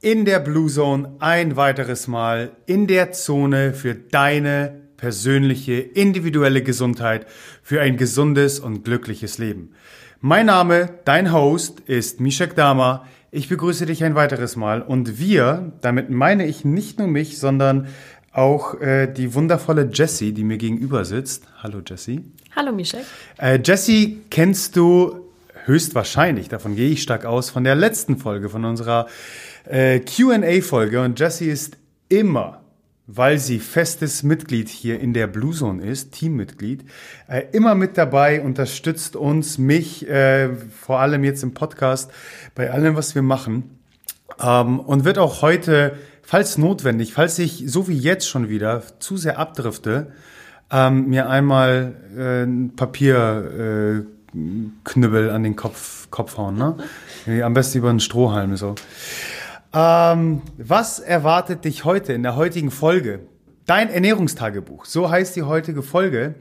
in der Blue Zone ein weiteres Mal in der Zone für deine persönliche, individuelle Gesundheit, für ein gesundes und glückliches Leben. Mein Name, dein Host, ist Mishak Dama. Ich begrüße dich ein weiteres Mal und wir, damit meine ich nicht nur mich, sondern auch äh, die wundervolle Jessie, die mir gegenüber sitzt. Hallo Jessie. Hallo Mishak. Äh, Jessie kennst du höchstwahrscheinlich, davon gehe ich stark aus, von der letzten Folge, von unserer äh, QA-Folge. Und Jessie ist immer, weil sie festes Mitglied hier in der Blue Zone ist, Teammitglied, äh, immer mit dabei, unterstützt uns, mich, äh, vor allem jetzt im Podcast, bei allem, was wir machen. Ähm, und wird auch heute, falls notwendig, falls ich so wie jetzt schon wieder zu sehr abdrifte, ähm, mir einmal äh, ein Papier äh, an den Kopf, Kopf hauen, ne? Am besten über einen Strohhalm so. Ähm, was erwartet dich heute in der heutigen Folge? Dein Ernährungstagebuch, so heißt die heutige Folge.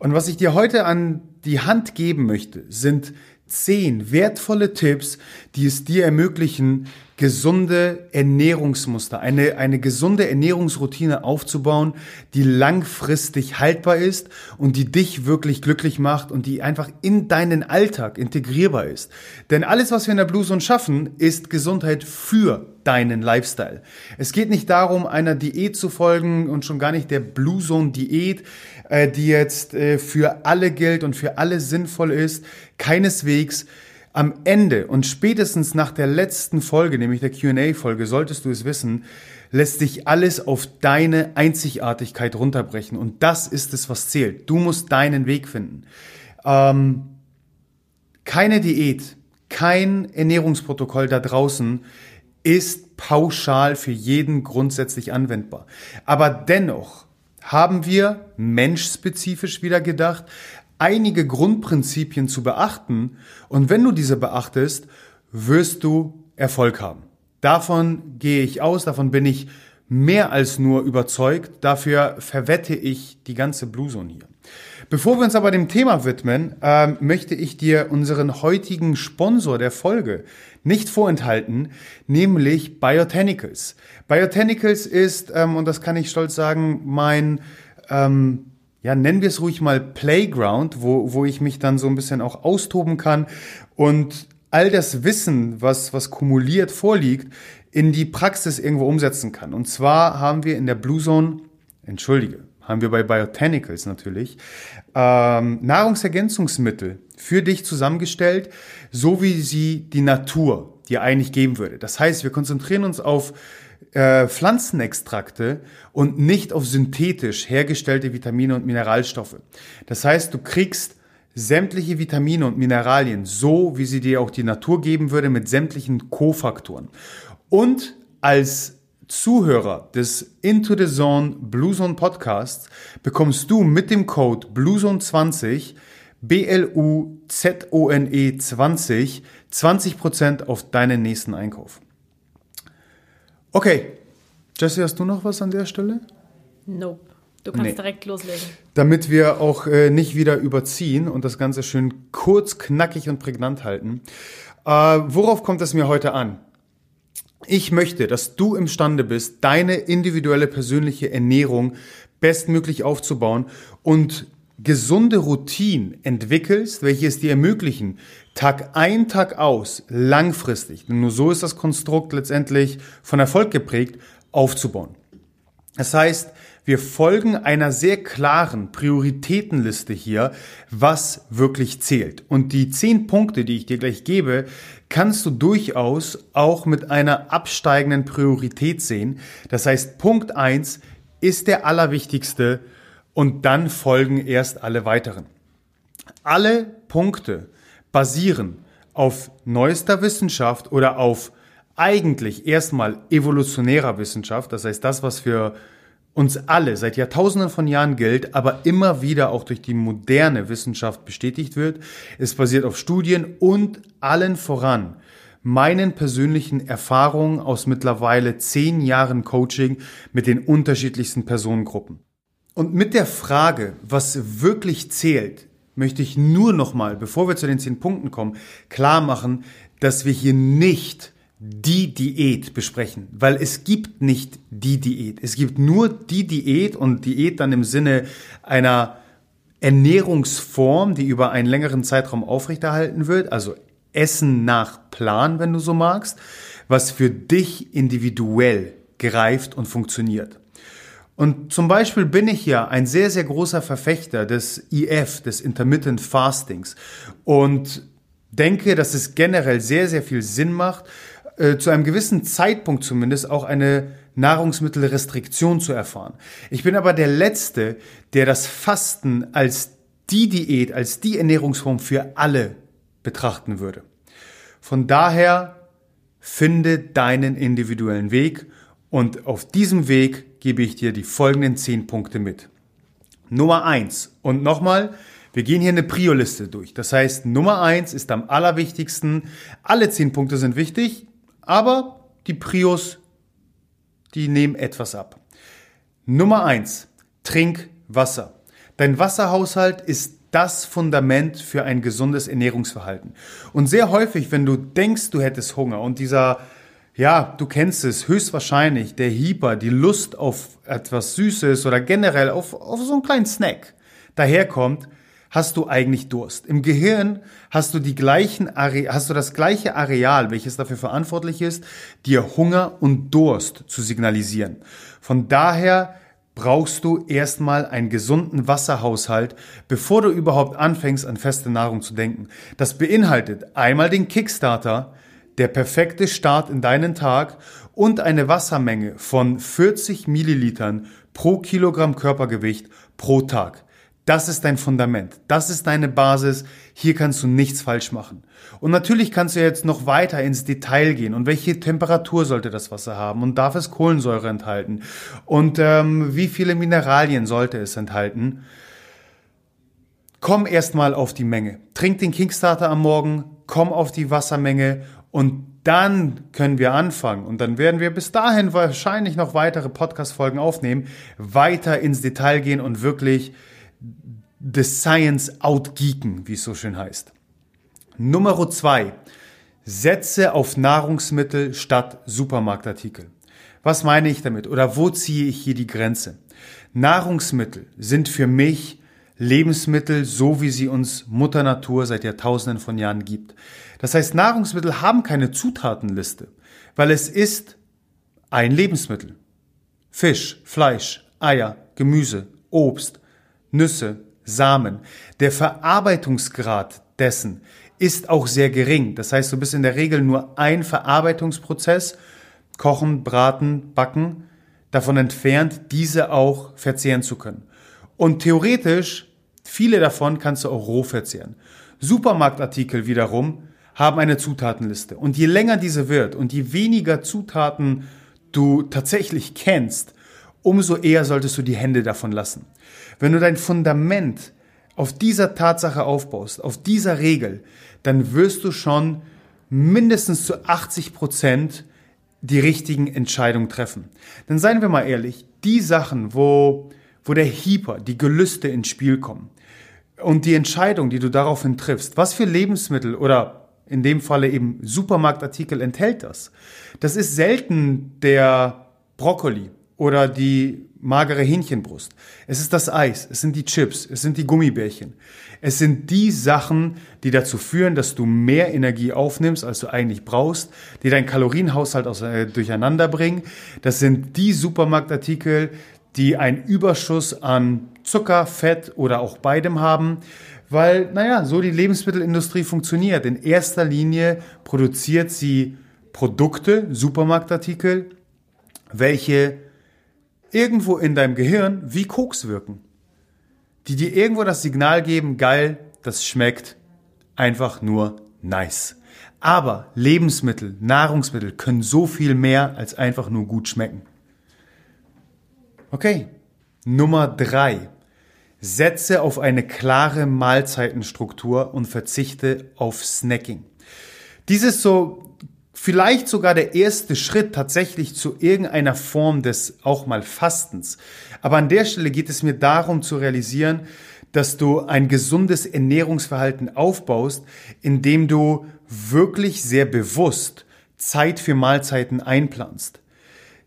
Und was ich dir heute an die Hand geben möchte, sind zehn wertvolle Tipps, die es dir ermöglichen, gesunde Ernährungsmuster, eine, eine gesunde Ernährungsroutine aufzubauen, die langfristig haltbar ist und die dich wirklich glücklich macht und die einfach in deinen Alltag integrierbar ist. Denn alles, was wir in der Blue Zone schaffen, ist Gesundheit für deinen Lifestyle. Es geht nicht darum, einer Diät zu folgen und schon gar nicht der Blue Zone Diät, äh, die jetzt äh, für alle gilt und für alle sinnvoll ist. Keineswegs. Am Ende und spätestens nach der letzten Folge, nämlich der QA-Folge, solltest du es wissen, lässt sich alles auf deine Einzigartigkeit runterbrechen. Und das ist es, was zählt. Du musst deinen Weg finden. Ähm, keine Diät, kein Ernährungsprotokoll da draußen ist pauschal für jeden grundsätzlich anwendbar. Aber dennoch haben wir menschspezifisch wieder gedacht, einige Grundprinzipien zu beachten und wenn du diese beachtest, wirst du Erfolg haben. Davon gehe ich aus, davon bin ich mehr als nur überzeugt, dafür verwette ich die ganze Blueson hier. Bevor wir uns aber dem Thema widmen, äh, möchte ich dir unseren heutigen Sponsor der Folge nicht vorenthalten, nämlich Biotanicals. Biotanicals ist, ähm, und das kann ich stolz sagen, mein ähm, ja, nennen wir es ruhig mal Playground, wo, wo ich mich dann so ein bisschen auch austoben kann und all das Wissen, was, was kumuliert vorliegt, in die Praxis irgendwo umsetzen kann. Und zwar haben wir in der Blue Zone, entschuldige, haben wir bei Biotanicals natürlich, ähm, Nahrungsergänzungsmittel für dich zusammengestellt, so wie sie die Natur dir eigentlich geben würde. Das heißt, wir konzentrieren uns auf äh, Pflanzenextrakte und nicht auf synthetisch hergestellte Vitamine und Mineralstoffe. Das heißt, du kriegst sämtliche Vitamine und Mineralien so, wie sie dir auch die Natur geben würde, mit sämtlichen Kofaktoren. Und als Zuhörer des Into the Zone Blue Zone Podcasts bekommst du mit dem Code BlueZone20 B-L-U-Z-O-N-E 20 20% auf deinen nächsten Einkauf. Okay. Jesse, hast du noch was an der Stelle? Nope. Du kannst nee. direkt loslegen. Damit wir auch äh, nicht wieder überziehen und das Ganze schön kurz, knackig und prägnant halten. Äh, worauf kommt es mir heute an? Ich möchte, dass du imstande bist, deine individuelle persönliche Ernährung bestmöglich aufzubauen und gesunde Routinen entwickelst, welche es dir ermöglichen, Tag ein, Tag aus, langfristig, denn nur so ist das Konstrukt letztendlich von Erfolg geprägt, aufzubauen. Das heißt, Wir folgen einer sehr klaren Prioritätenliste hier, was wirklich zählt. Und die zehn Punkte, die ich dir gleich gebe, kannst du durchaus auch mit einer absteigenden Priorität sehen. Das heißt, Punkt eins ist der allerwichtigste und dann folgen erst alle weiteren. Alle Punkte basieren auf neuester Wissenschaft oder auf eigentlich erstmal evolutionärer Wissenschaft, das heißt das, was für uns alle seit Jahrtausenden von Jahren gilt, aber immer wieder auch durch die moderne Wissenschaft bestätigt wird. Es basiert auf Studien und allen voran meinen persönlichen Erfahrungen aus mittlerweile zehn Jahren Coaching mit den unterschiedlichsten Personengruppen. Und mit der Frage, was wirklich zählt, möchte ich nur nochmal, bevor wir zu den zehn Punkten kommen, klar machen, dass wir hier nicht die Diät besprechen, weil es gibt nicht die Diät. Es gibt nur die Diät und Diät dann im Sinne einer Ernährungsform, die über einen längeren Zeitraum aufrechterhalten wird, also Essen nach Plan, wenn du so magst, was für dich individuell greift und funktioniert. Und zum Beispiel bin ich ja ein sehr, sehr großer Verfechter des IF, des Intermittent Fastings und denke, dass es generell sehr, sehr viel Sinn macht, äh, zu einem gewissen Zeitpunkt zumindest auch eine Nahrungsmittelrestriktion zu erfahren. Ich bin aber der Letzte, der das Fasten als die Diät, als die Ernährungsform für alle betrachten würde. Von daher finde deinen individuellen Weg und auf diesem Weg gebe ich dir die folgenden zehn Punkte mit. Nummer eins und nochmal, wir gehen hier eine Prio-Liste durch. Das heißt, Nummer eins ist am allerwichtigsten. Alle zehn Punkte sind wichtig. Aber die Prios, die nehmen etwas ab. Nummer eins: Trink Wasser. Dein Wasserhaushalt ist das Fundament für ein gesundes Ernährungsverhalten. Und sehr häufig, wenn du denkst, du hättest Hunger und dieser, ja, du kennst es, höchstwahrscheinlich, der Hieper, die Lust auf etwas Süßes oder generell auf, auf so einen kleinen Snack daherkommt, hast du eigentlich Durst. Im Gehirn hast du die gleichen hast du das gleiche Areal, welches dafür verantwortlich ist, dir Hunger und Durst zu signalisieren. Von daher brauchst du erstmal einen gesunden Wasserhaushalt, bevor du überhaupt anfängst, an feste Nahrung zu denken. Das beinhaltet einmal den Kickstarter, der perfekte Start in deinen Tag und eine Wassermenge von 40 Millilitern pro Kilogramm Körpergewicht pro Tag. Das ist dein Fundament. Das ist deine Basis. Hier kannst du nichts falsch machen. Und natürlich kannst du jetzt noch weiter ins Detail gehen. Und welche Temperatur sollte das Wasser haben? Und darf es Kohlensäure enthalten? Und ähm, wie viele Mineralien sollte es enthalten? Komm erstmal auf die Menge. Trink den Kickstarter am Morgen, komm auf die Wassermenge und dann können wir anfangen. Und dann werden wir bis dahin wahrscheinlich noch weitere Podcast-Folgen aufnehmen, weiter ins Detail gehen und wirklich the Science outgeeken, wie es so schön heißt. Nummer zwei. Setze auf Nahrungsmittel statt Supermarktartikel. Was meine ich damit? Oder wo ziehe ich hier die Grenze? Nahrungsmittel sind für mich Lebensmittel, so wie sie uns Mutter Natur seit Jahrtausenden von Jahren gibt. Das heißt, Nahrungsmittel haben keine Zutatenliste, weil es ist ein Lebensmittel. Fisch, Fleisch, Eier, Gemüse, Obst, Nüsse, Samen. Der Verarbeitungsgrad dessen ist auch sehr gering. Das heißt, du bist in der Regel nur ein Verarbeitungsprozess, kochen, braten, backen, davon entfernt, diese auch verzehren zu können. Und theoretisch, viele davon kannst du auch roh verzehren. Supermarktartikel wiederum haben eine Zutatenliste. Und je länger diese wird und je weniger Zutaten du tatsächlich kennst, umso eher solltest du die Hände davon lassen. Wenn du dein Fundament auf dieser Tatsache aufbaust, auf dieser Regel, dann wirst du schon mindestens zu 80 Prozent die richtigen Entscheidungen treffen. Denn seien wir mal ehrlich, die Sachen, wo, wo der Hyper, die Gelüste ins Spiel kommen und die Entscheidung, die du daraufhin triffst, was für Lebensmittel oder in dem Falle eben Supermarktartikel enthält das? Das ist selten der Brokkoli oder die magere Hähnchenbrust. Es ist das Eis, es sind die Chips, es sind die Gummibärchen. Es sind die Sachen, die dazu führen, dass du mehr Energie aufnimmst, als du eigentlich brauchst, die deinen Kalorienhaushalt aus, äh, durcheinander bringen. Das sind die Supermarktartikel, die einen Überschuss an Zucker, Fett oder auch beidem haben, weil, naja, so die Lebensmittelindustrie funktioniert. In erster Linie produziert sie Produkte, Supermarktartikel, welche irgendwo in deinem Gehirn wie Koks wirken. Die dir irgendwo das Signal geben, geil, das schmeckt einfach nur nice. Aber Lebensmittel, Nahrungsmittel können so viel mehr als einfach nur gut schmecken. Okay, Nummer drei. Setze auf eine klare Mahlzeitenstruktur und verzichte auf Snacking. Dies ist so vielleicht sogar der erste Schritt tatsächlich zu irgendeiner Form des auch mal Fastens. Aber an der Stelle geht es mir darum zu realisieren, dass du ein gesundes Ernährungsverhalten aufbaust, indem du wirklich sehr bewusst Zeit für Mahlzeiten einplanst.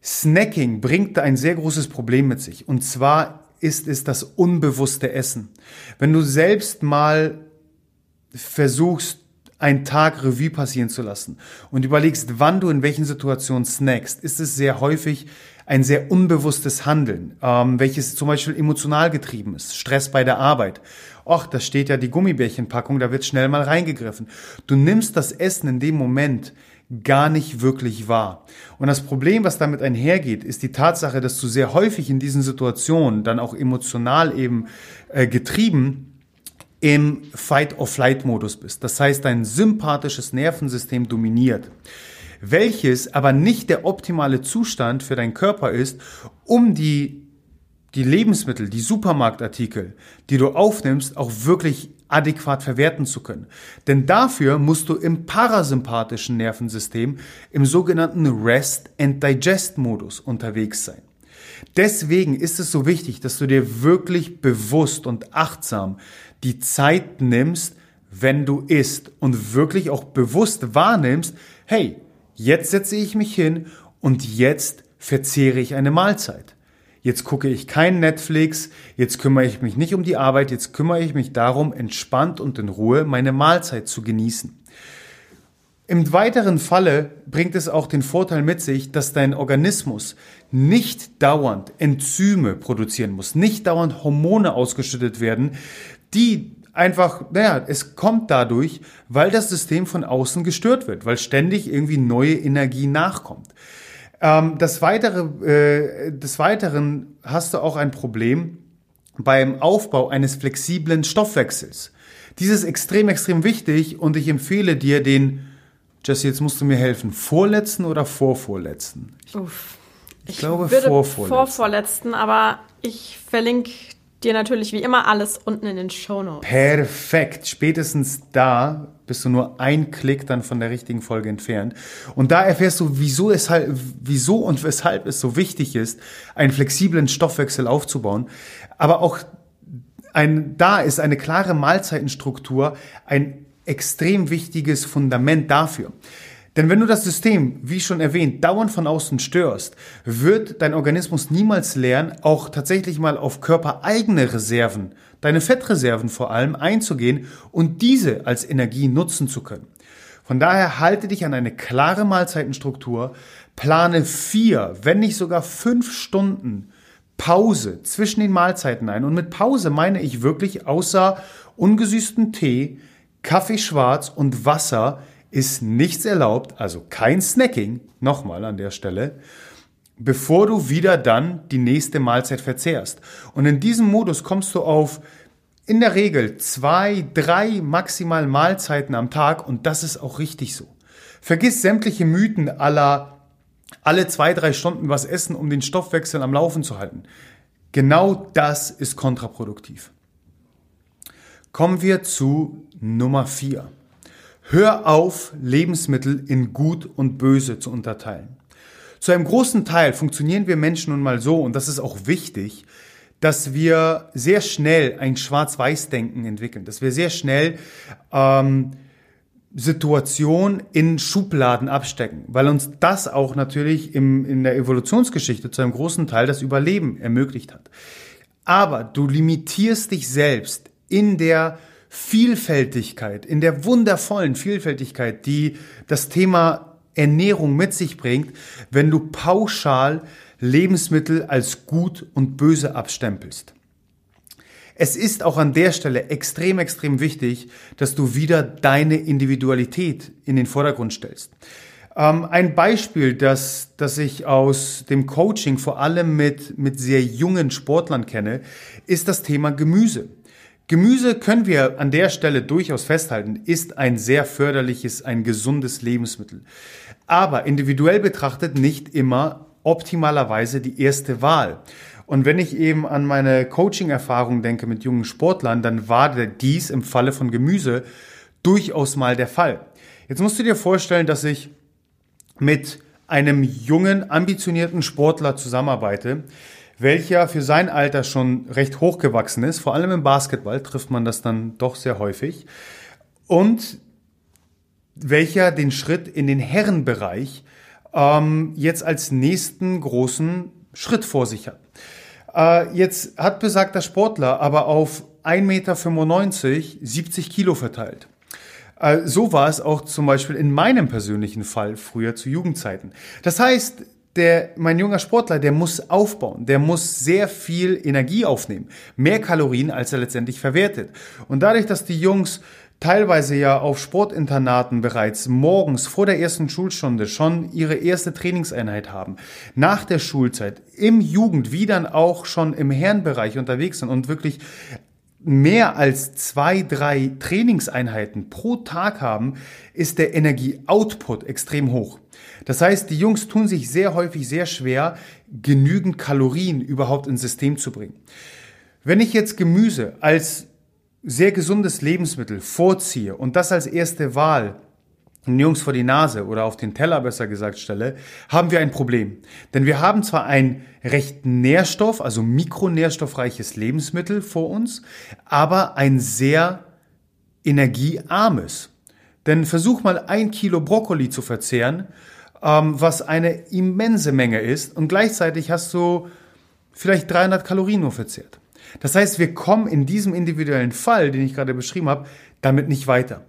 Snacking bringt ein sehr großes Problem mit sich. Und zwar ist es das unbewusste Essen. Wenn du selbst mal versuchst, einen Tag Revue passieren zu lassen und überlegst, wann du in welchen Situationen snackst, ist es sehr häufig ein sehr unbewusstes Handeln, ähm, welches zum Beispiel emotional getrieben ist. Stress bei der Arbeit. Och, da steht ja die Gummibärchenpackung, da wird schnell mal reingegriffen. Du nimmst das Essen in dem Moment gar nicht wirklich wahr. Und das Problem, was damit einhergeht, ist die Tatsache, dass du sehr häufig in diesen Situationen dann auch emotional eben äh, getrieben im Fight-or-Flight-Modus bist. Das heißt, dein sympathisches Nervensystem dominiert welches aber nicht der optimale Zustand für deinen Körper ist, um die, die Lebensmittel, die Supermarktartikel, die du aufnimmst, auch wirklich adäquat verwerten zu können. Denn dafür musst du im parasympathischen Nervensystem, im sogenannten Rest and Digest Modus unterwegs sein. Deswegen ist es so wichtig, dass du dir wirklich bewusst und achtsam die Zeit nimmst, wenn du isst und wirklich auch bewusst wahrnimmst, hey, Jetzt setze ich mich hin und jetzt verzehre ich eine Mahlzeit. Jetzt gucke ich kein Netflix, jetzt kümmere ich mich nicht um die Arbeit, jetzt kümmere ich mich darum, entspannt und in Ruhe meine Mahlzeit zu genießen. Im weiteren Falle bringt es auch den Vorteil mit sich, dass dein Organismus nicht dauernd Enzyme produzieren muss, nicht dauernd Hormone ausgeschüttet werden, die einfach, naja, es kommt dadurch, weil das System von außen gestört wird, weil ständig irgendwie neue Energie nachkommt. Ähm, das weitere, äh, des Weiteren hast du auch ein Problem beim Aufbau eines flexiblen Stoffwechsels. Dies ist extrem, extrem wichtig und ich empfehle dir den, Jesse, jetzt musst du mir helfen, vorletzten oder vorvorletzten? Ich, Uff. ich, ich glaube vorvorletzten. Vorvorletzten, aber ich verlinke dir natürlich wie immer alles unten in den Shownotes. Perfekt. Spätestens da bist du nur ein Klick dann von der richtigen Folge entfernt. Und da erfährst du, wieso, es wieso und weshalb es so wichtig ist, einen flexiblen Stoffwechsel aufzubauen. Aber auch ein, da ist eine klare Mahlzeitenstruktur ein extrem wichtiges Fundament dafür. Denn wenn du das System, wie schon erwähnt, dauernd von außen störst, wird dein Organismus niemals lernen, auch tatsächlich mal auf körpereigene Reserven, deine Fettreserven vor allem, einzugehen und diese als Energie nutzen zu können. Von daher halte dich an eine klare Mahlzeitenstruktur, plane vier, wenn nicht sogar fünf Stunden Pause zwischen den Mahlzeiten ein. Und mit Pause meine ich wirklich außer ungesüßten Tee, Kaffee schwarz und Wasser ist nichts erlaubt, also kein Snacking, nochmal an der Stelle, bevor du wieder dann die nächste Mahlzeit verzehrst. Und in diesem Modus kommst du auf in der Regel zwei, drei maximal Mahlzeiten am Tag und das ist auch richtig so. Vergiss sämtliche Mythen aller alle zwei, drei Stunden was essen, um den Stoffwechsel am Laufen zu halten. Genau das ist kontraproduktiv. Kommen wir zu Nummer vier. Hör auf, Lebensmittel in gut und böse zu unterteilen. Zu einem großen Teil funktionieren wir Menschen nun mal so, und das ist auch wichtig, dass wir sehr schnell ein Schwarz-Weiß-Denken entwickeln, dass wir sehr schnell ähm, Situation in Schubladen abstecken, weil uns das auch natürlich im, in der Evolutionsgeschichte zu einem großen Teil das Überleben ermöglicht hat. Aber du limitierst dich selbst in der Vielfältigkeit, in der wundervollen Vielfältigkeit, die das Thema Ernährung mit sich bringt, wenn du pauschal Lebensmittel als gut und böse abstempelst. Es ist auch an der Stelle extrem, extrem wichtig, dass du wieder deine Individualität in den Vordergrund stellst. Ähm, ein Beispiel, das, das ich aus dem Coaching vor allem mit, mit sehr jungen Sportlern kenne, ist das Thema Gemüse. Gemüse können wir an der Stelle durchaus festhalten, ist ein sehr förderliches, ein gesundes Lebensmittel. Aber individuell betrachtet nicht immer optimalerweise die erste Wahl. Und wenn ich eben an meine Coaching-Erfahrung denke mit jungen Sportlern, dann war dies im Falle von Gemüse durchaus mal der Fall. Jetzt musst du dir vorstellen, dass ich mit einem jungen, ambitionierten Sportler zusammenarbeite, welcher für sein Alter schon recht hochgewachsen ist. Vor allem im Basketball trifft man das dann doch sehr häufig. Und welcher den Schritt in den Herrenbereich ähm, jetzt als nächsten großen Schritt vor sich hat. Äh, jetzt hat besagter Sportler aber auf 1,95 Meter 70 Kilo verteilt. Äh, so war es auch zum Beispiel in meinem persönlichen Fall früher zu Jugendzeiten. Das heißt, der, mein junger Sportler, der muss aufbauen, der muss sehr viel Energie aufnehmen, mehr Kalorien, als er letztendlich verwertet. Und dadurch, dass die Jungs teilweise ja auf Sportinternaten bereits morgens vor der ersten Schulstunde schon ihre erste Trainingseinheit haben, nach der Schulzeit, im Jugend, wie dann auch schon im Herrenbereich unterwegs sind und wirklich mehr als zwei, drei Trainingseinheiten pro Tag haben, ist der Energieoutput extrem hoch. Das heißt, die Jungs tun sich sehr häufig sehr schwer, genügend Kalorien überhaupt ins System zu bringen. Wenn ich jetzt Gemüse als sehr gesundes Lebensmittel vorziehe und das als erste Wahl Jungs vor die Nase oder auf den Teller besser gesagt stelle, haben wir ein Problem. Denn wir haben zwar ein recht nährstoff, also mikronährstoffreiches Lebensmittel vor uns, aber ein sehr energiearmes. Denn versuch mal ein Kilo Brokkoli zu verzehren, ähm, was eine immense Menge ist und gleichzeitig hast du vielleicht 300 Kalorien nur verzehrt. Das heißt, wir kommen in diesem individuellen Fall, den ich gerade beschrieben habe, damit nicht weiter.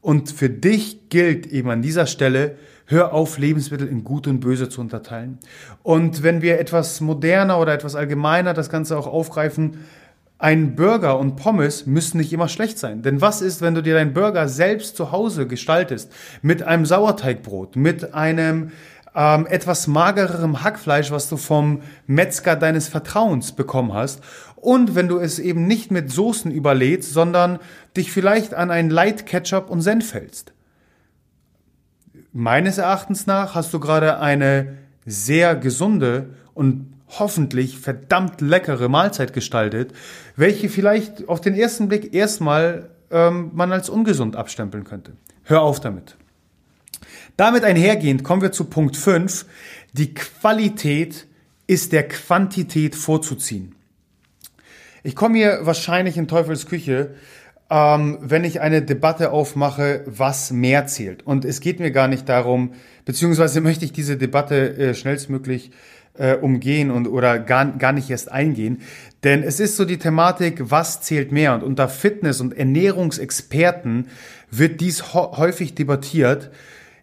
Und für dich gilt eben an dieser Stelle, hör auf, Lebensmittel in gut und böse zu unterteilen. Und wenn wir etwas moderner oder etwas allgemeiner das Ganze auch aufgreifen, ein Burger und Pommes müssen nicht immer schlecht sein. Denn was ist, wenn du dir deinen Burger selbst zu Hause gestaltest? Mit einem Sauerteigbrot, mit einem ähm, etwas magererem Hackfleisch, was du vom Metzger deines Vertrauens bekommen hast und wenn du es eben nicht mit Soßen überlädst, sondern dich vielleicht an ein Light Ketchup und Senf hältst. Meines Erachtens nach hast du gerade eine sehr gesunde und hoffentlich verdammt leckere Mahlzeit gestaltet, welche vielleicht auf den ersten Blick erstmal ähm, man als ungesund abstempeln könnte. Hör auf damit. Damit einhergehend kommen wir zu Punkt 5. Die Qualität ist der Quantität vorzuziehen. Ich komme hier wahrscheinlich in Teufels Küche, ähm, wenn ich eine Debatte aufmache, was mehr zählt. Und es geht mir gar nicht darum, beziehungsweise möchte ich diese Debatte äh, schnellstmöglich äh, umgehen und oder gar, gar nicht erst eingehen. Denn es ist so die Thematik, was zählt mehr? Und unter Fitness- und Ernährungsexperten wird dies häufig debattiert.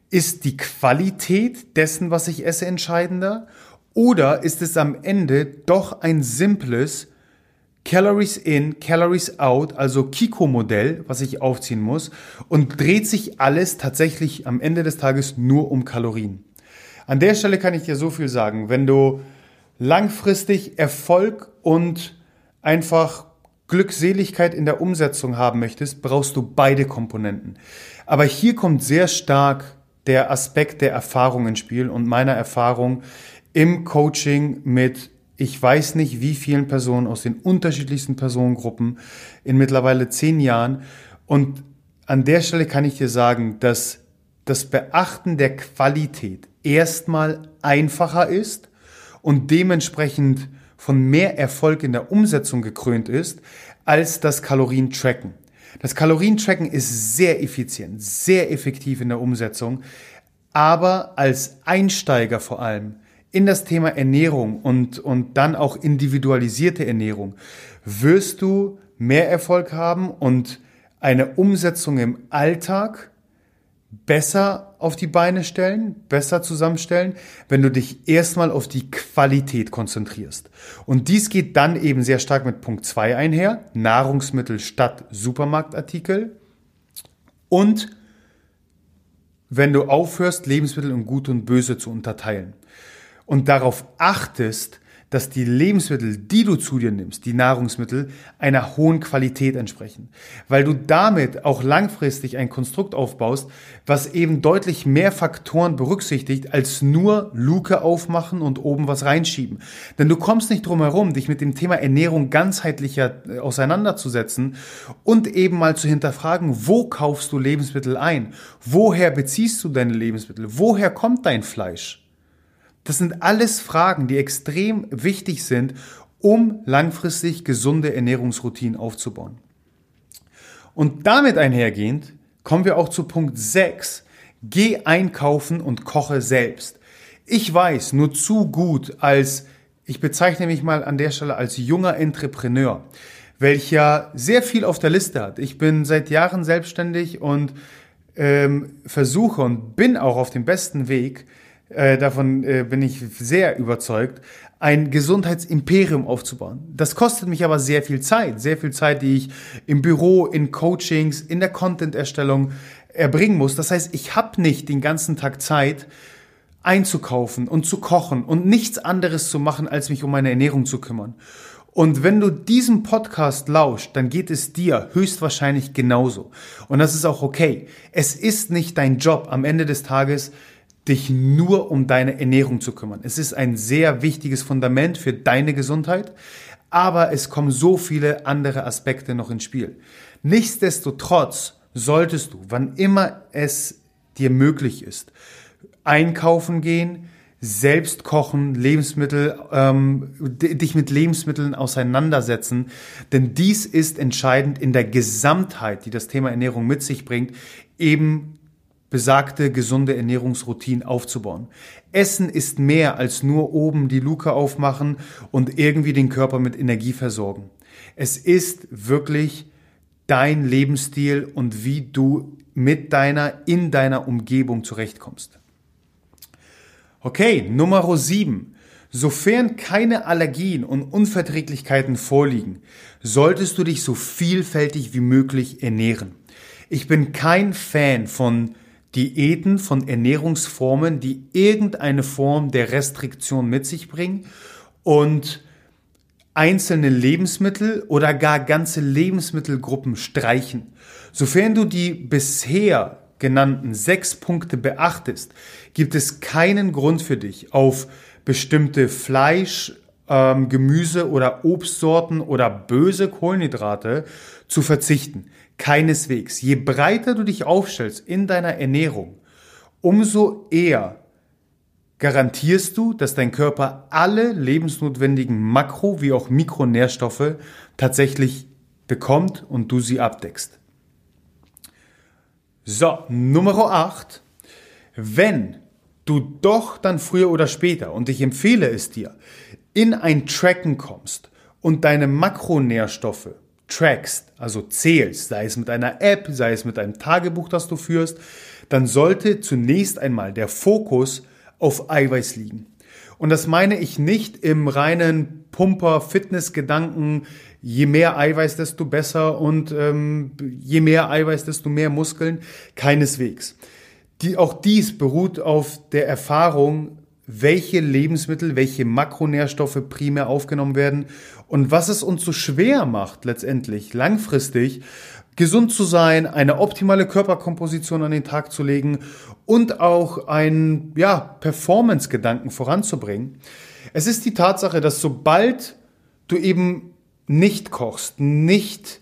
Ist die Qualität dessen, was ich esse, entscheidender? Oder ist es am Ende doch ein simples Calories in, Calories out, also Kiko-Modell, was ich aufziehen muss, und dreht sich alles tatsächlich am Ende des Tages nur um Kalorien. An der Stelle kann ich dir so viel sagen, wenn du langfristig Erfolg und einfach Glückseligkeit in der Umsetzung haben möchtest, brauchst du beide Komponenten. Aber hier kommt sehr stark der Aspekt der Erfahrung ins Spiel und meiner Erfahrung im Coaching mit ich weiß nicht, wie vielen Personen aus den unterschiedlichsten Personengruppen in mittlerweile zehn Jahren. Und an der Stelle kann ich dir sagen, dass das Beachten der Qualität erstmal einfacher ist und dementsprechend von mehr Erfolg in der Umsetzung gekrönt ist, als das Kalorientracken. Das Kalorientracken ist sehr effizient, sehr effektiv in der Umsetzung, aber als Einsteiger vor allem in das Thema Ernährung und, und dann auch individualisierte Ernährung wirst du mehr Erfolg haben und eine Umsetzung im Alltag besser auf die Beine stellen, besser zusammenstellen, wenn du dich erstmal auf die Qualität konzentrierst. Und dies geht dann eben sehr stark mit Punkt 2 einher, Nahrungsmittel statt Supermarktartikel. Und wenn du aufhörst, Lebensmittel in gut und böse zu unterteilen und darauf achtest, dass die Lebensmittel, die du zu dir nimmst, die Nahrungsmittel, einer hohen Qualität entsprechen. Weil du damit auch langfristig ein Konstrukt aufbaust, was eben deutlich mehr Faktoren berücksichtigt, als nur Luke aufmachen und oben was reinschieben. Denn du kommst nicht drum herum, dich mit dem Thema Ernährung ganzheitlicher äh, auseinanderzusetzen und eben mal zu hinterfragen, wo kaufst du Lebensmittel ein? Woher beziehst du deine Lebensmittel? Woher kommt dein Fleisch? Das sind alles Fragen, die extrem wichtig sind, um langfristig gesunde Ernährungsroutinen aufzubauen. Und damit einhergehend kommen wir auch zu Punkt 6. Geh einkaufen und koche selbst. Ich weiß nur zu gut als, ich bezeichne mich mal an der Stelle als junger Entrepreneur, welcher sehr viel auf der Liste hat. Ich bin seit Jahren selbstständig und ähm, versuche und bin auch auf dem besten Weg, äh, davon äh, bin ich sehr überzeugt, ein Gesundheitsimperium aufzubauen. Das kostet mich aber sehr viel Zeit, sehr viel Zeit, die ich im Büro, in Coachings, in der Content-Erstellung erbringen muss. Das heißt, ich habe nicht den ganzen Tag Zeit, einzukaufen und zu kochen und nichts anderes zu machen, als mich um meine Ernährung zu kümmern. Und wenn du diesem Podcast lauscht, dann geht es dir höchstwahrscheinlich genauso. Und das ist auch okay. Es ist nicht dein Job am Ende des Tages, dich nur um deine Ernährung zu kümmern. Es ist ein sehr wichtiges Fundament für deine Gesundheit, aber es kommen so viele andere Aspekte noch ins Spiel. Nichtsdestotrotz solltest du, wann immer es dir möglich ist, einkaufen gehen, selbst kochen, Lebensmittel, ähm, dich mit Lebensmitteln auseinandersetzen, denn dies ist entscheidend in der Gesamtheit, die das Thema Ernährung mit sich bringt, eben besagte gesunde Ernährungsroutine aufzubauen. Essen ist mehr als nur oben die Luke aufmachen und irgendwie den Körper mit Energie versorgen. Es ist wirklich dein Lebensstil und wie du mit deiner, in deiner Umgebung zurechtkommst. Okay, Nummer 7. Sofern keine Allergien und Unverträglichkeiten vorliegen, solltest du dich so vielfältig wie möglich ernähren. Ich bin kein Fan von Diäten von Ernährungsformen, die irgendeine Form der Restriktion mit sich bringen und einzelne Lebensmittel oder gar ganze Lebensmittelgruppen streichen. Sofern du die bisher genannten sechs Punkte beachtest, gibt es keinen Grund für dich, auf bestimmte Fleisch, ähm, Gemüse oder Obstsorten oder böse Kohlenhydrate zu verzichten. Keineswegs. Je breiter du dich aufstellst in deiner Ernährung, umso eher garantierst du, dass dein Körper alle lebensnotwendigen Makro- wie auch Mikronährstoffe tatsächlich bekommt und du sie abdeckst. So, Nummer 8. Wenn du doch dann früher oder später, und ich empfehle es dir, in ein Tracken kommst und deine Makronährstoffe trackst, also zählst, sei es mit einer App, sei es mit einem Tagebuch, das du führst, dann sollte zunächst einmal der Fokus auf Eiweiß liegen. Und das meine ich nicht im reinen Pumper-Fitness-Gedanken, je mehr Eiweiß, desto besser und ähm, je mehr Eiweiß, desto mehr Muskeln. Keineswegs. Die, auch dies beruht auf der Erfahrung, welche Lebensmittel, welche Makronährstoffe primär aufgenommen werden und was es uns so schwer macht, letztendlich langfristig gesund zu sein, eine optimale Körperkomposition an den Tag zu legen und auch einen ja, Performance-Gedanken voranzubringen. Es ist die Tatsache, dass sobald du eben nicht kochst, nicht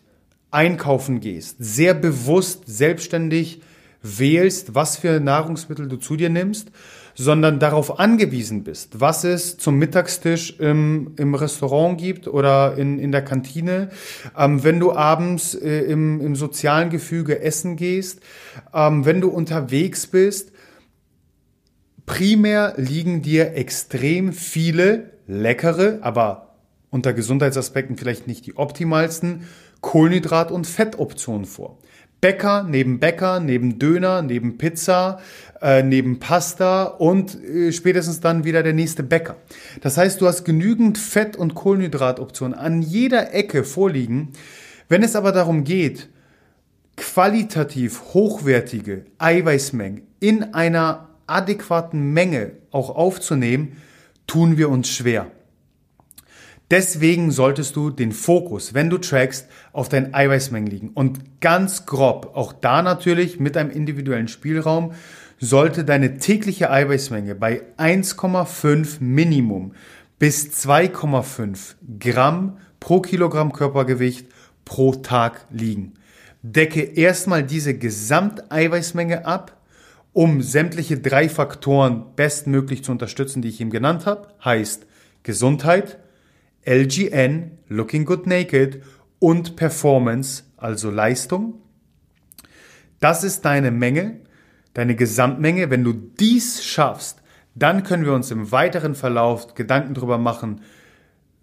einkaufen gehst, sehr bewusst, selbstständig wählst, was für Nahrungsmittel du zu dir nimmst, sondern darauf angewiesen bist, was es zum Mittagstisch im, im Restaurant gibt oder in, in der Kantine, ähm, wenn du abends äh, im, im sozialen Gefüge essen gehst, ähm, wenn du unterwegs bist, primär liegen dir extrem viele leckere, aber unter Gesundheitsaspekten vielleicht nicht die optimalsten Kohlenhydrat- und Fettoptionen vor. Bäcker neben Bäcker, neben Döner, neben Pizza, äh, neben Pasta und äh, spätestens dann wieder der nächste Bäcker. Das heißt, du hast genügend Fett- und Kohlenhydratoptionen an jeder Ecke vorliegen. Wenn es aber darum geht, qualitativ hochwertige Eiweißmengen in einer adäquaten Menge auch aufzunehmen, tun wir uns schwer. Deswegen solltest du den Fokus, wenn du trackst, auf deinen Eiweißmengen liegen. Und ganz grob, auch da natürlich mit einem individuellen Spielraum, sollte deine tägliche Eiweißmenge bei 1,5 Minimum bis 2,5 Gramm pro Kilogramm Körpergewicht pro Tag liegen. Decke erstmal diese Gesamteiweißmenge ab, um sämtliche drei Faktoren bestmöglich zu unterstützen, die ich ihm genannt habe. Heißt Gesundheit, LGN, Looking Good Naked und Performance, also Leistung. Das ist deine Menge, deine Gesamtmenge. Wenn du dies schaffst, dann können wir uns im weiteren Verlauf Gedanken darüber machen,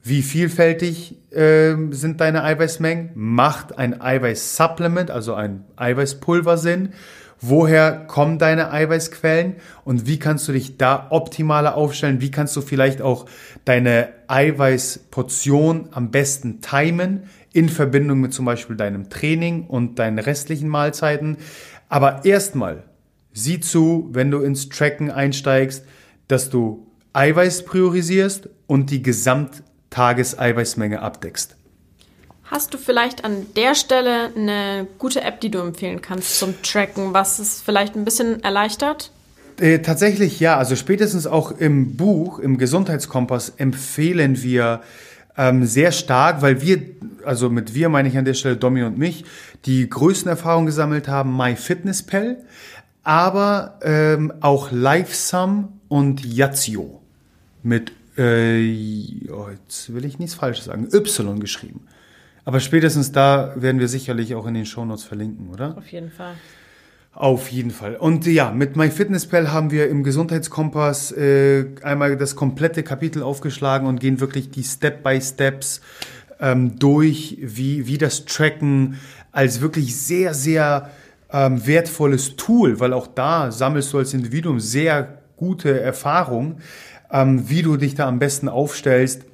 wie vielfältig äh, sind deine Eiweißmengen? Macht ein Eiweißsupplement, also ein Eiweißpulver Sinn? Woher kommen deine Eiweißquellen und wie kannst du dich da optimaler aufstellen? Wie kannst du vielleicht auch deine Eiweißportion am besten timen in Verbindung mit zum Beispiel deinem Training und deinen restlichen Mahlzeiten? Aber erstmal sieh zu, wenn du ins Tracken einsteigst, dass du Eiweiß priorisierst und die Gesamttageseiweißmenge abdeckst. Hast du vielleicht an der Stelle eine gute App, die du empfehlen kannst zum Tracken, was es vielleicht ein bisschen erleichtert? Äh, tatsächlich ja. Also spätestens auch im Buch, im Gesundheitskompass, empfehlen wir ähm, sehr stark, weil wir, also mit wir meine ich an der Stelle Domi und mich, die größten Erfahrungen gesammelt haben, MyFitnessPal, aber ähm, auch LiveSum und Yazio mit, äh, oh, jetzt will ich nichts Falsches sagen, Y geschrieben. Aber spätestens da werden wir sicherlich auch in den Shownotes verlinken, oder? Auf jeden Fall. Auf jeden Fall. Und ja, mit MyFitnessPal haben wir im Gesundheitskompass äh, einmal das komplette Kapitel aufgeschlagen und gehen wirklich die Step-by-Steps ähm, durch, wie, wie das Tracken als wirklich sehr, sehr ähm, wertvolles Tool, weil auch da sammelst du als Individuum sehr gute Erfahrung, ähm, wie du dich da am besten aufstellst,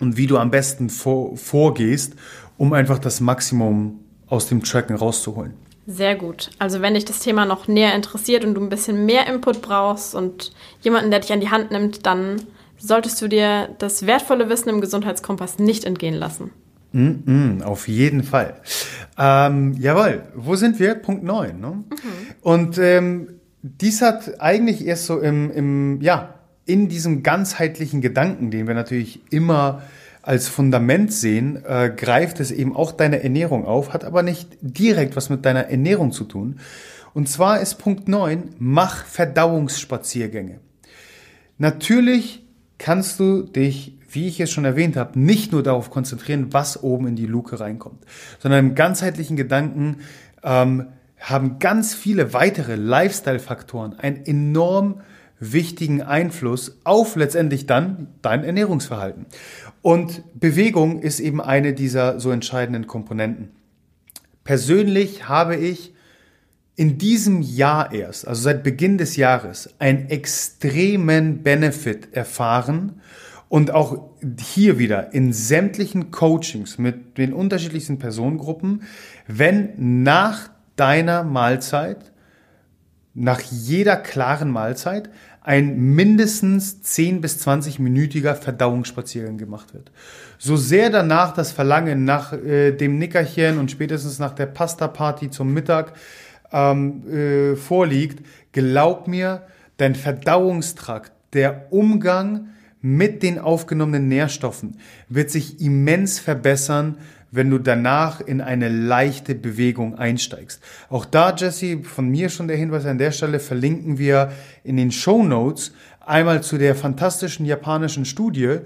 und wie du am besten vor, vorgehst, um einfach das Maximum aus dem Tracken rauszuholen. Sehr gut. Also wenn dich das Thema noch näher interessiert und du ein bisschen mehr Input brauchst und jemanden, der dich an die Hand nimmt, dann solltest du dir das wertvolle Wissen im Gesundheitskompass nicht entgehen lassen. Mm -mm, auf jeden Fall. Ähm, jawohl, wo sind wir? Punkt 9. Ne? Mhm. Und ähm, dies hat eigentlich erst so im, im ja, in diesem ganzheitlichen Gedanken, den wir natürlich immer als Fundament sehen, äh, greift es eben auch deine Ernährung auf, hat aber nicht direkt was mit deiner Ernährung zu tun. Und zwar ist Punkt 9, mach Verdauungsspaziergänge. Natürlich kannst du dich, wie ich es schon erwähnt habe, nicht nur darauf konzentrieren, was oben in die Luke reinkommt, sondern im ganzheitlichen Gedanken ähm, haben ganz viele weitere Lifestyle-Faktoren ein enorm wichtigen Einfluss auf letztendlich dann dein Ernährungsverhalten. Und Bewegung ist eben eine dieser so entscheidenden Komponenten. Persönlich habe ich in diesem Jahr erst, also seit Beginn des Jahres, einen extremen Benefit erfahren und auch hier wieder in sämtlichen Coachings mit den unterschiedlichsten Personengruppen, wenn nach deiner Mahlzeit, nach jeder klaren Mahlzeit, ein mindestens 10 bis 20-minütiger Verdauungsspaziergang gemacht wird. So sehr danach das Verlangen nach äh, dem Nickerchen und spätestens nach der Pasta-Party zum Mittag ähm, äh, vorliegt, glaub mir, dein Verdauungstrakt, der Umgang mit den aufgenommenen Nährstoffen wird sich immens verbessern, wenn du danach in eine leichte Bewegung einsteigst. Auch da, Jesse, von mir schon der Hinweis an der Stelle, verlinken wir in den Show Notes einmal zu der fantastischen japanischen Studie,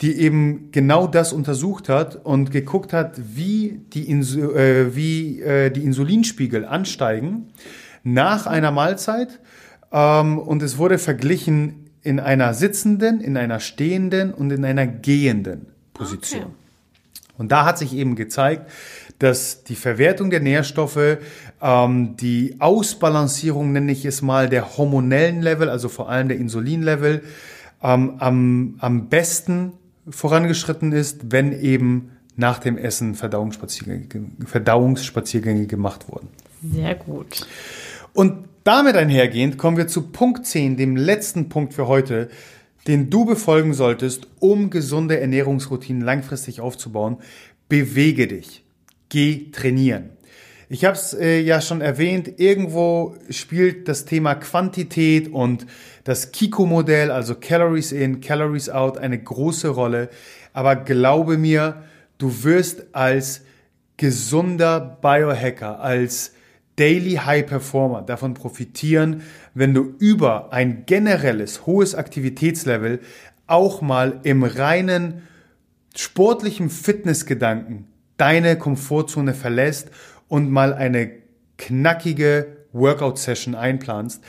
die eben genau das untersucht hat und geguckt hat, wie die, Insu äh, wie, äh, die Insulinspiegel ansteigen nach einer Mahlzeit. Ähm, und es wurde verglichen in einer sitzenden, in einer stehenden und in einer gehenden Position. Okay. Und da hat sich eben gezeigt, dass die Verwertung der Nährstoffe, ähm, die Ausbalancierung, nenne ich es mal, der hormonellen Level, also vor allem der Insulinlevel, ähm, am, am besten vorangeschritten ist, wenn eben nach dem Essen Verdauungsspaziergänge, Verdauungsspaziergänge gemacht wurden. Sehr gut. Und damit einhergehend kommen wir zu Punkt 10, dem letzten Punkt für heute, den du befolgen solltest, um gesunde Ernährungsroutinen langfristig aufzubauen. Bewege dich. Geh trainieren. Ich habe es äh, ja schon erwähnt, irgendwo spielt das Thema Quantität und das Kiko-Modell, also Calories in, Calories out, eine große Rolle. Aber glaube mir, du wirst als gesunder Biohacker, als Daily High Performer davon profitieren, wenn du über ein generelles hohes Aktivitätslevel auch mal im reinen sportlichen Fitnessgedanken deine Komfortzone verlässt und mal eine knackige Workout-Session einplanst,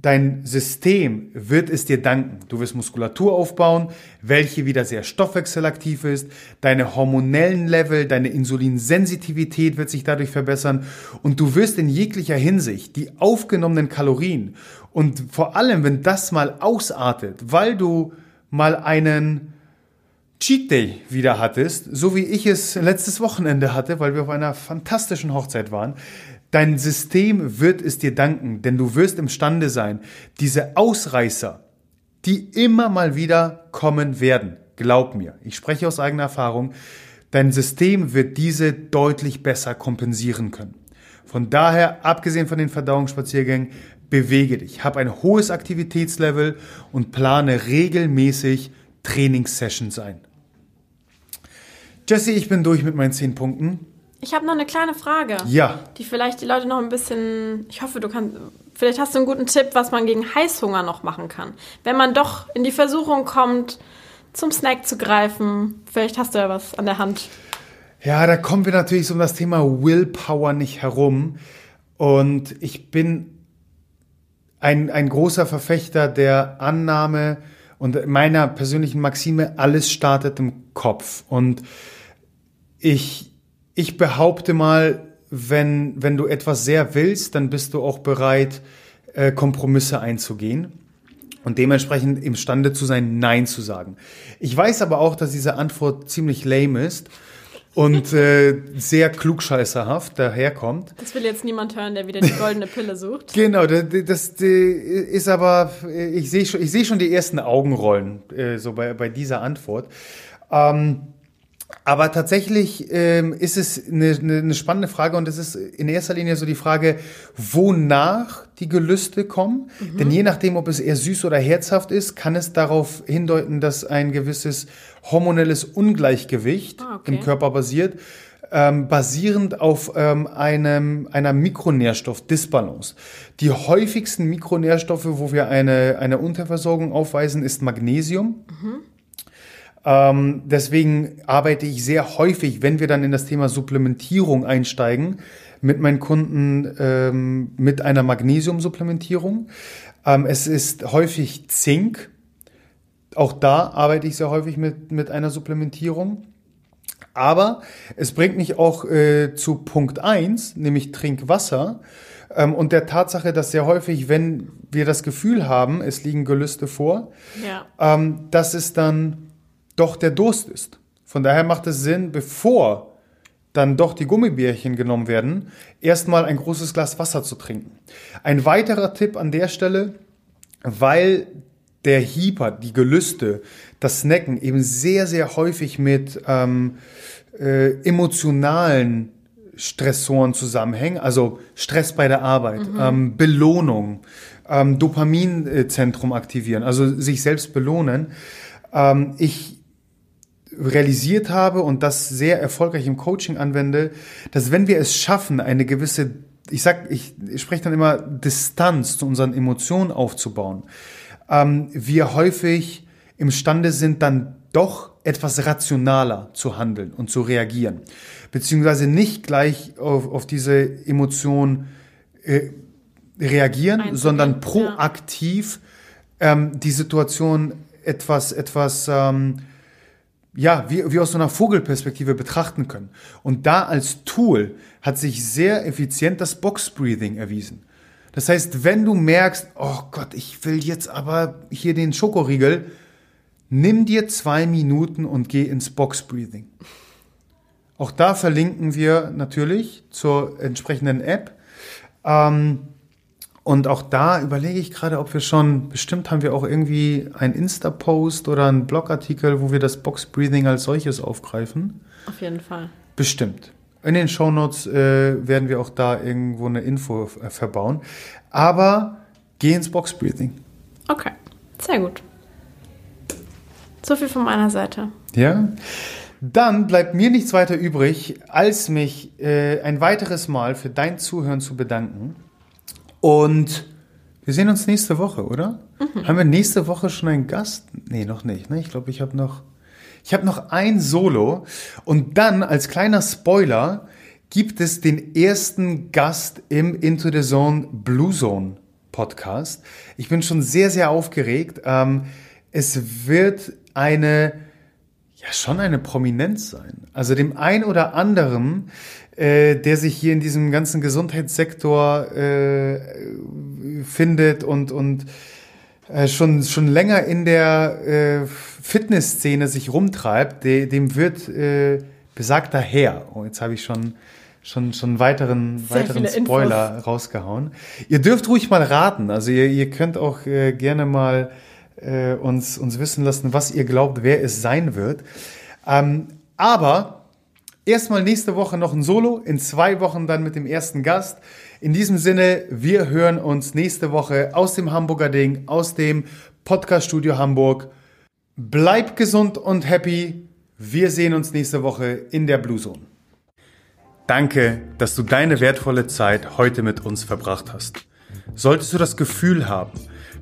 Dein System wird es dir danken. Du wirst Muskulatur aufbauen, welche wieder sehr stoffwechselaktiv ist. Deine hormonellen Level, deine Insulinsensitivität wird sich dadurch verbessern. Und du wirst in jeglicher Hinsicht die aufgenommenen Kalorien und vor allem, wenn das mal ausartet, weil du mal einen Cheat Day wieder hattest, so wie ich es letztes Wochenende hatte, weil wir auf einer fantastischen Hochzeit waren, Dein System wird es dir danken, denn du wirst imstande sein, diese Ausreißer, die immer mal wieder kommen werden, glaub mir, ich spreche aus eigener Erfahrung, dein System wird diese deutlich besser kompensieren können. Von daher, abgesehen von den Verdauungsspaziergängen, bewege dich, hab ein hohes Aktivitätslevel und plane regelmäßig Trainingssessions ein. Jesse, ich bin durch mit meinen zehn Punkten. Ich habe noch eine kleine Frage. Ja. Die vielleicht die Leute noch ein bisschen. Ich hoffe, du kannst. Vielleicht hast du einen guten Tipp, was man gegen Heißhunger noch machen kann. Wenn man doch in die Versuchung kommt, zum Snack zu greifen. Vielleicht hast du ja was an der Hand. Ja, da kommen wir natürlich um das Thema Willpower nicht herum. Und ich bin ein, ein großer Verfechter der Annahme und meiner persönlichen Maxime, alles startet im Kopf. Und ich ich behaupte mal, wenn, wenn du etwas sehr willst, dann bist du auch bereit, äh, Kompromisse einzugehen und dementsprechend imstande zu sein, Nein zu sagen. Ich weiß aber auch, dass diese Antwort ziemlich lame ist und äh, sehr klugscheißerhaft daherkommt. Das will jetzt niemand hören, der wieder die goldene Pille sucht. genau, das, das, ist aber, ich sehe schon, ich sehe schon die ersten Augenrollen äh, so bei, bei dieser Antwort. Ähm, aber tatsächlich ähm, ist es eine, eine, spannende Frage und es ist in erster Linie so die Frage, wonach die Gelüste kommen. Mhm. Denn je nachdem, ob es eher süß oder herzhaft ist, kann es darauf hindeuten, dass ein gewisses hormonelles Ungleichgewicht ah, okay. im Körper basiert, ähm, basierend auf ähm, einem, einer Mikronährstoffdisbalance. Die häufigsten Mikronährstoffe, wo wir eine, eine Unterversorgung aufweisen, ist Magnesium. Mhm. Ähm, deswegen arbeite ich sehr häufig, wenn wir dann in das Thema Supplementierung einsteigen, mit meinen Kunden ähm, mit einer Magnesiumsupplementierung. Ähm, es ist häufig Zink. Auch da arbeite ich sehr häufig mit, mit einer Supplementierung. Aber es bringt mich auch äh, zu Punkt eins, nämlich Trinkwasser. Ähm, und der Tatsache, dass sehr häufig, wenn wir das Gefühl haben, es liegen Gelüste vor, ja. ähm, dass es dann doch der Durst ist. Von daher macht es Sinn, bevor dann doch die Gummibärchen genommen werden, erstmal ein großes Glas Wasser zu trinken. Ein weiterer Tipp an der Stelle, weil der Hieper, die Gelüste, das Snacken eben sehr, sehr häufig mit ähm, äh, emotionalen Stressoren zusammenhängen, also Stress bei der Arbeit, mhm. ähm, Belohnung, ähm, Dopaminzentrum aktivieren, also sich selbst belohnen. Ähm, ich realisiert habe und das sehr erfolgreich im Coaching anwende, dass wenn wir es schaffen, eine gewisse, ich sag, ich, ich spreche dann immer Distanz zu unseren Emotionen aufzubauen, ähm, wir häufig imstande sind, dann doch etwas rationaler zu handeln und zu reagieren, beziehungsweise nicht gleich auf, auf diese Emotion äh, reagieren, Einzige, sondern proaktiv ja. ähm, die Situation etwas, etwas ähm, ja, wie, wie aus so einer Vogelperspektive betrachten können. Und da als Tool hat sich sehr effizient das Box Breathing erwiesen. Das heißt, wenn du merkst, oh Gott, ich will jetzt aber hier den Schokoriegel, nimm dir zwei Minuten und geh ins Box Breathing. Auch da verlinken wir natürlich zur entsprechenden App. Ähm, und auch da überlege ich gerade, ob wir schon, bestimmt haben wir auch irgendwie einen Insta-Post oder einen Blogartikel, wo wir das Box Breathing als solches aufgreifen. Auf jeden Fall. Bestimmt. In den Shownotes äh, werden wir auch da irgendwo eine Info äh, verbauen. Aber geh ins Box Breathing. Okay, sehr gut. So viel von meiner Seite. Ja. Dann bleibt mir nichts weiter übrig, als mich äh, ein weiteres Mal für dein Zuhören zu bedanken. Und wir sehen uns nächste Woche, oder? Mhm. Haben wir nächste Woche schon einen Gast? Nee, noch nicht. Ne? Ich glaube, ich habe noch, ich habe noch ein Solo. Und dann als kleiner Spoiler gibt es den ersten Gast im Into the Zone Blue Zone Podcast. Ich bin schon sehr, sehr aufgeregt. Ähm, es wird eine ja schon eine Prominenz sein. Also dem ein oder anderen, äh, der sich hier in diesem ganzen Gesundheitssektor äh, findet und, und äh, schon, schon länger in der äh, Fitnessszene sich rumtreibt, de, dem wird äh, besagter Herr. Oh, jetzt habe ich schon schon schon weiteren weiteren Spoiler Infos. rausgehauen. Ihr dürft ruhig mal raten. Also ihr, ihr könnt auch äh, gerne mal äh, uns, uns wissen lassen, was ihr glaubt, wer es sein wird. Ähm, aber erstmal nächste Woche noch ein Solo, in zwei Wochen dann mit dem ersten Gast. In diesem Sinne, wir hören uns nächste Woche aus dem Hamburger Ding, aus dem Podcast-Studio Hamburg. Bleib gesund und happy. Wir sehen uns nächste Woche in der Blue Zone. Danke, dass du deine wertvolle Zeit heute mit uns verbracht hast. Solltest du das Gefühl haben,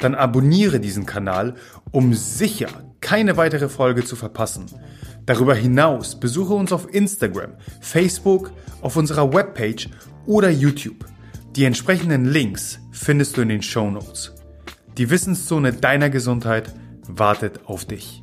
dann abonniere diesen Kanal, um sicher keine weitere Folge zu verpassen. Darüber hinaus besuche uns auf Instagram, Facebook, auf unserer Webpage oder YouTube. Die entsprechenden Links findest du in den Show Notes. Die Wissenszone deiner Gesundheit wartet auf dich.